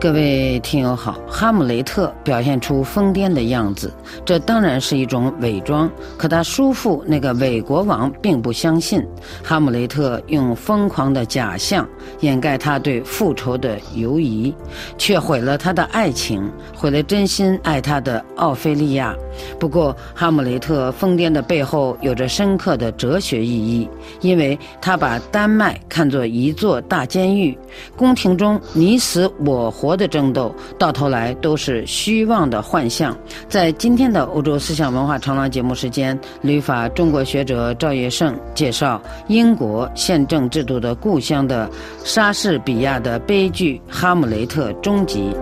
各位听友好，哈姆雷特表现出疯癫的样子，这当然是一种伪装。可他叔父那个伪国王并不相信，哈姆雷特用疯狂的假象掩盖他对复仇的犹疑，却毁了他的爱情，毁了真心爱他的奥菲利亚。不过，哈姆雷特疯癫的背后有着深刻的哲学意义，因为他把丹麦看作一座大监狱，宫廷中你死我活。的争斗，到头来都是虚妄的幻象。在今天的欧洲思想文化长廊节目时间，旅法中国学者赵业胜介绍英国宪政制度的故乡的莎士比亚的悲剧《哈姆雷特》终极。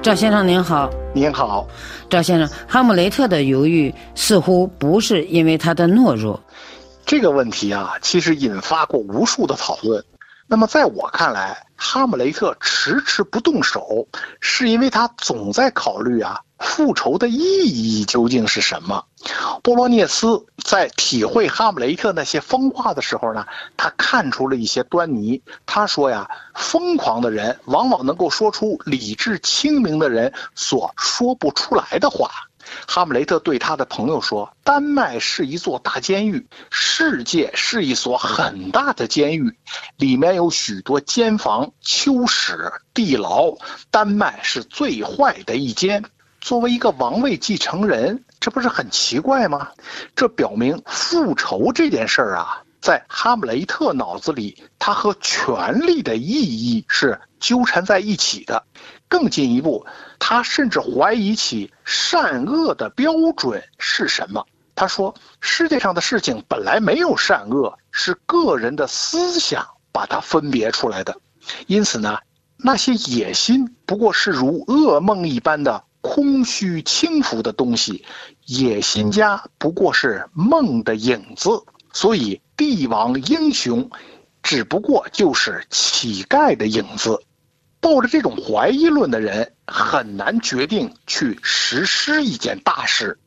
赵先生您好，您好，赵先生，哈姆雷特的犹豫似乎不是因为他的懦弱。这个问题啊，其实引发过无数的讨论。那么在我看来，哈姆雷特迟迟不动手，是因为他总在考虑啊。复仇的意义究竟是什么？波罗涅斯在体会哈姆雷特那些疯话的时候呢，他看出了一些端倪。他说呀，疯狂的人往往能够说出理智清明的人所说不出来的话。哈姆雷特对他的朋友说：“丹麦是一座大监狱，世界是一所很大的监狱，里面有许多监房、囚室、地牢。丹麦是最坏的一间。”作为一个王位继承人，这不是很奇怪吗？这表明复仇这件事儿啊，在哈姆雷特脑子里，他和权力的意义是纠缠在一起的。更进一步，他甚至怀疑起善恶的标准是什么。他说：“世界上的事情本来没有善恶，是个人的思想把它分别出来的。因此呢，那些野心不过是如噩梦一般的。”空虚轻浮的东西，野心家不过是梦的影子，所以帝王英雄，只不过就是乞丐的影子。抱着这种怀疑论的人，很难决定去实施一件大事。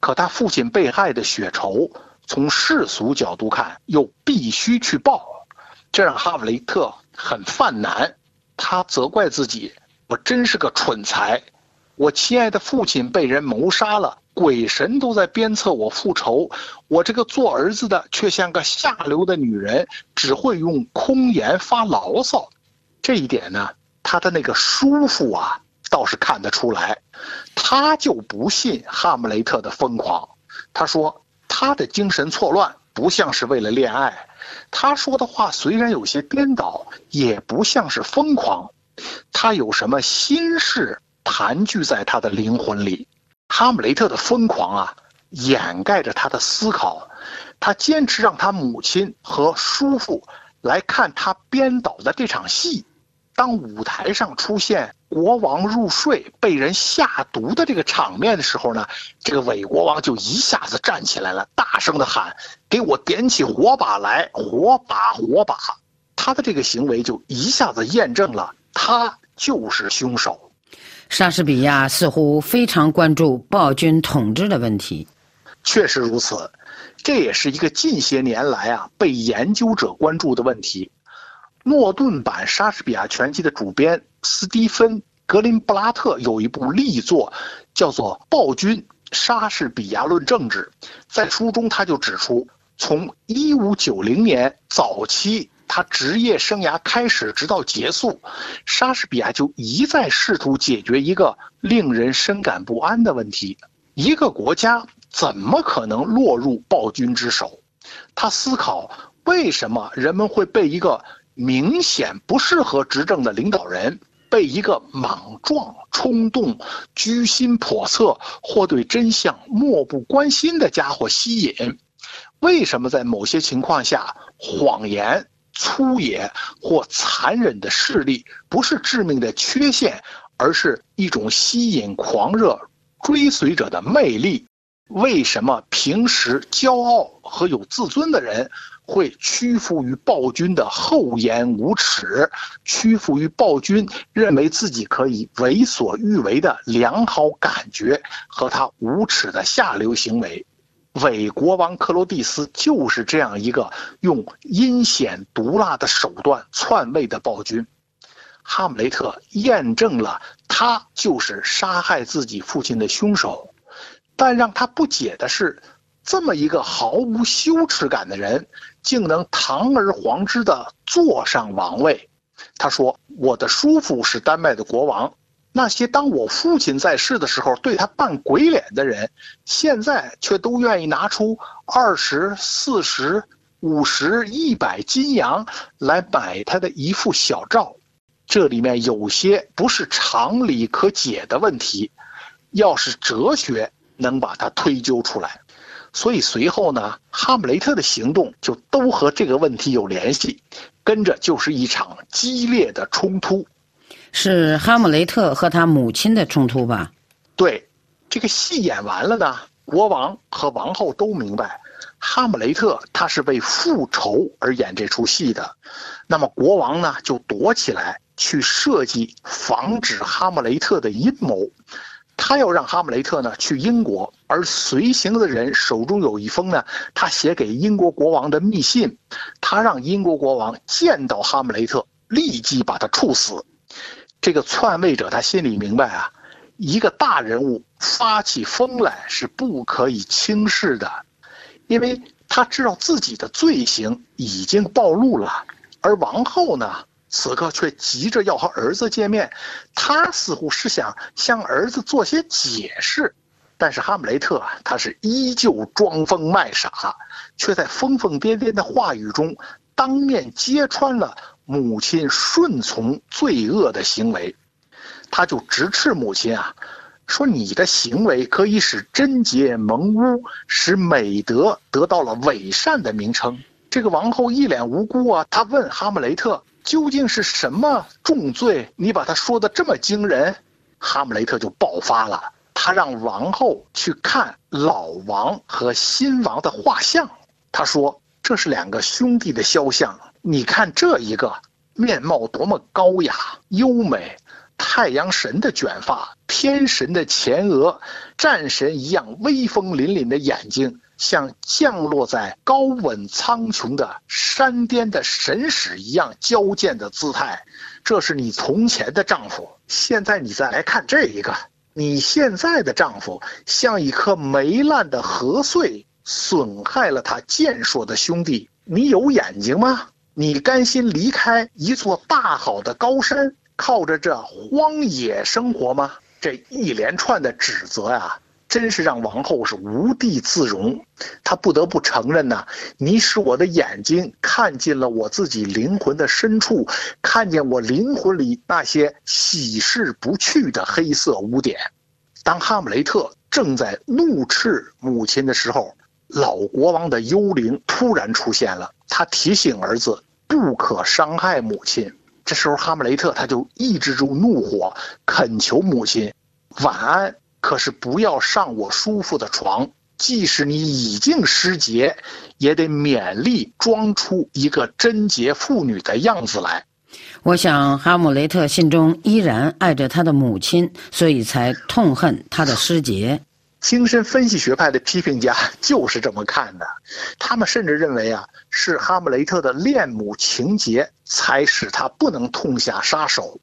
可他父亲被害的血仇，从世俗角度看，又必须去报，这让哈姆雷特很犯难。他责怪自己：“我真是个蠢材。”我亲爱的父亲被人谋杀了，鬼神都在鞭策我复仇。我这个做儿子的却像个下流的女人，只会用空言发牢骚。这一点呢，他的那个叔父啊，倒是看得出来。他就不信哈姆雷特的疯狂。他说他的精神错乱不像是为了恋爱。他说的话虽然有些颠倒，也不像是疯狂。他有什么心事？盘踞在他的灵魂里，哈姆雷特的疯狂啊，掩盖着他的思考。他坚持让他母亲和叔父来看他编导的这场戏。当舞台上出现国王入睡、被人下毒的这个场面的时候呢，这个伪国王就一下子站起来了，大声的喊：“给我点起火把来！火把，火把！”他的这个行为就一下子验证了他就是凶手。莎士比亚似乎非常关注暴君统治的问题，确实如此，这也是一个近些年来啊被研究者关注的问题。诺顿版莎士比亚全集的主编斯蒂芬·格林布拉特有一部力作，叫做《暴君：莎士比亚论政治》。在书中，他就指出，从1590年早期。他职业生涯开始直到结束，莎士比亚就一再试图解决一个令人深感不安的问题：一个国家怎么可能落入暴君之手？他思考为什么人们会被一个明显不适合执政的领导人，被一个莽撞、冲动、居心叵测或对真相漠不关心的家伙吸引？为什么在某些情况下，谎言？粗野或残忍的势力不是致命的缺陷，而是一种吸引狂热追随者的魅力。为什么平时骄傲和有自尊的人会屈服于暴君的厚颜无耻，屈服于暴君认为自己可以为所欲为的良好感觉和他无耻的下流行为？伪国王克罗蒂斯就是这样一个用阴险毒辣的手段篡位的暴君。哈姆雷特验证了他就是杀害自己父亲的凶手，但让他不解的是，这么一个毫无羞耻感的人，竟能堂而皇之的坐上王位。他说：“我的叔父是丹麦的国王，那些当我父亲在世的时候对他扮鬼脸的人，现在却都愿意拿出二十四十、五十、一百金洋来买他的一副小照。”这里面有些不是常理可解的问题，要是哲学能把它推究出来，所以随后呢，哈姆雷特的行动就都和这个问题有联系，跟着就是一场激烈的冲突，是哈姆雷特和他母亲的冲突吧？对，这个戏演完了呢，国王和王后都明白。哈姆雷特他是为复仇而演这出戏的，那么国王呢就躲起来去设计防止哈姆雷特的阴谋，他要让哈姆雷特呢去英国，而随行的人手中有一封呢他写给英国国王的密信，他让英国国王见到哈姆雷特立即把他处死。这个篡位者他心里明白啊，一个大人物发起疯来是不可以轻视的。因为他知道自己的罪行已经暴露了，而王后呢，此刻却急着要和儿子见面，他似乎是想向儿子做些解释，但是哈姆雷特啊，他是依旧装疯卖傻，却在疯疯癫癫的话语中当面揭穿了母亲顺从罪恶的行为，他就直斥母亲啊。说你的行为可以使贞洁蒙污，使美德得到了伪善的名称。这个王后一脸无辜啊，她问哈姆雷特：“究竟是什么重罪？你把他说的这么惊人？”哈姆雷特就爆发了，他让王后去看老王和新王的画像。他说：“这是两个兄弟的肖像，你看这一个面貌多么高雅优美。”太阳神的卷发，天神的前额，战神一样威风凛凛的眼睛，像降落在高稳苍穹的山巅的神使一样矫健的姿态。这是你从前的丈夫，现在你再来看这一个，你现在的丈夫像一颗霉烂的禾穗，损害了他健硕的兄弟。你有眼睛吗？你甘心离开一座大好的高山？靠着这荒野生活吗？这一连串的指责呀，真是让王后是无地自容。她不得不承认呐，你使我的眼睛看见了我自己灵魂的深处，看见我灵魂里那些洗拭不去的黑色污点。当哈姆雷特正在怒斥母亲的时候，老国王的幽灵突然出现了，他提醒儿子不可伤害母亲。这时候，哈姆雷特他就抑制住怒火，恳求母亲：“晚安，可是不要上我叔父的床。即使你已经失节，也得勉力装出一个贞洁妇女的样子来。”我想，哈姆雷特心中依然爱着他的母亲，所以才痛恨他的失节。精神分析学派的批评家就是这么看的，他们甚至认为啊，是哈姆雷特的恋母情节才使他不能痛下杀手。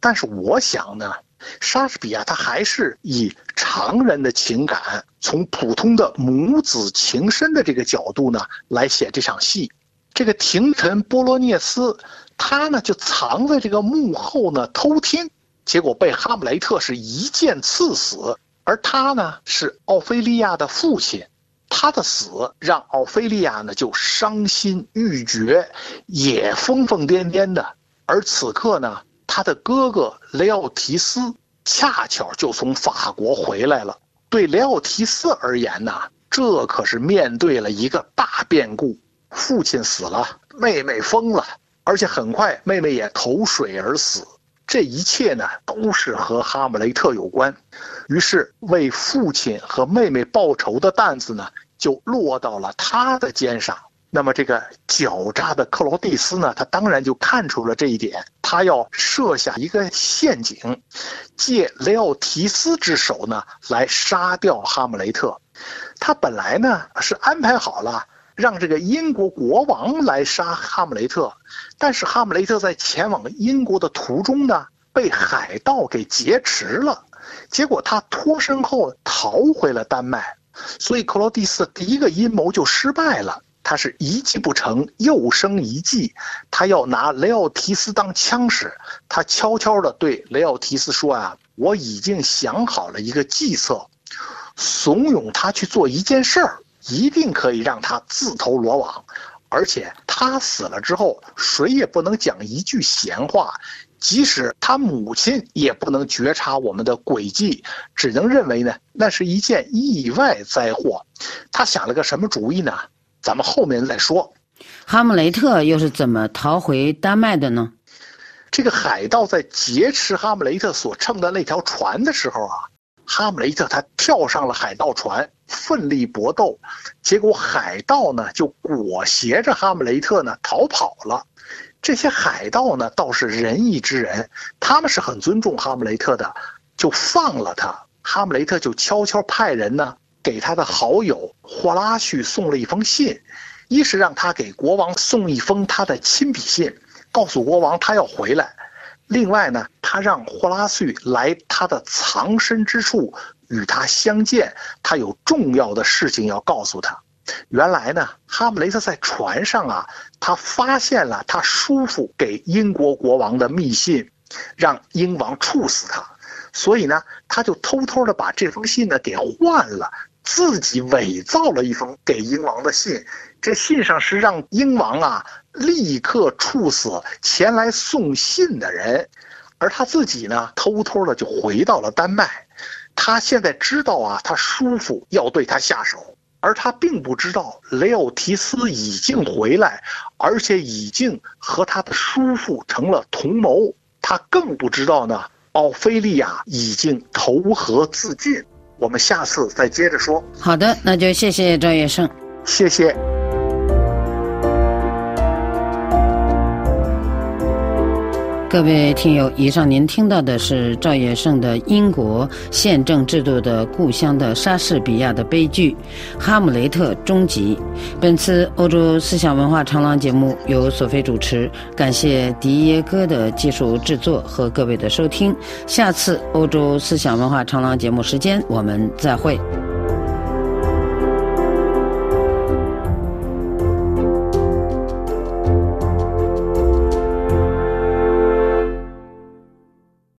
但是我想呢，莎士比亚他还是以常人的情感，从普通的母子情深的这个角度呢来写这场戏。这个廷臣波罗涅斯，他呢就藏在这个幕后呢偷听，结果被哈姆雷特是一剑刺死。而他呢是奥菲利亚的父亲，他的死让奥菲利亚呢就伤心欲绝，也疯疯癫癫的。而此刻呢，他的哥哥雷奥提斯恰巧就从法国回来了。对雷奥提斯而言呢，这可是面对了一个大变故：父亲死了，妹妹疯了，而且很快妹妹也投水而死。这一切呢，都是和哈姆雷特有关，于是为父亲和妹妹报仇的担子呢，就落到了他的肩上。那么，这个狡诈的克劳蒂斯呢，他当然就看出了这一点，他要设下一个陷阱，借雷奥提斯之手呢，来杀掉哈姆雷特。他本来呢是安排好了让这个英国国王来杀哈姆雷特，但是哈姆雷特在前往英国的途中呢，被海盗给劫持了，结果他脱身后逃回了丹麦，所以克劳蒂斯第一个阴谋就失败了。他是一计不成又生一计，他要拿雷奥提斯当枪使，他悄悄地对雷奥提斯说啊，我已经想好了一个计策。怂恿他去做一件事儿，一定可以让他自投罗网，而且他死了之后，谁也不能讲一句闲话，即使他母亲也不能觉察我们的诡计，只能认为呢，那是一件意外灾祸。他想了个什么主意呢？咱们后面再说。哈姆雷特又是怎么逃回丹麦的呢？这个海盗在劫持哈姆雷特所乘的那条船的时候啊。哈姆雷特他跳上了海盗船，奋力搏斗，结果海盗呢就裹挟着哈姆雷特呢逃跑了。这些海盗呢倒是仁义之人，他们是很尊重哈姆雷特的，就放了他。哈姆雷特就悄悄派人呢给他的好友霍拉旭送了一封信，一是让他给国王送一封他的亲笔信，告诉国王他要回来。另外呢，他让霍拉旭来他的藏身之处与他相见，他有重要的事情要告诉他。原来呢，哈姆雷特在船上啊，他发现了他叔父给英国国王的密信，让英王处死他，所以呢，他就偷偷的把这封信呢给换了，自己伪造了一封给英王的信。这信上是让英王啊立刻处死前来送信的人，而他自己呢偷偷的就回到了丹麦。他现在知道啊，他叔父要对他下手，而他并不知道雷奥提斯已经回来，而且已经和他的叔父成了同谋。他更不知道呢，奥菲利亚已经投河自尽。我们下次再接着说。好的，那就谢谢赵月胜，谢谢。各位听友，以上您听到的是赵业胜的英国宪政制度的故乡的莎士比亚的悲剧《哈姆雷特》终极。本次欧洲思想文化长廊节目由索菲主持，感谢迪耶哥的技术制作和各位的收听。下次欧洲思想文化长廊节目时间，我们再会。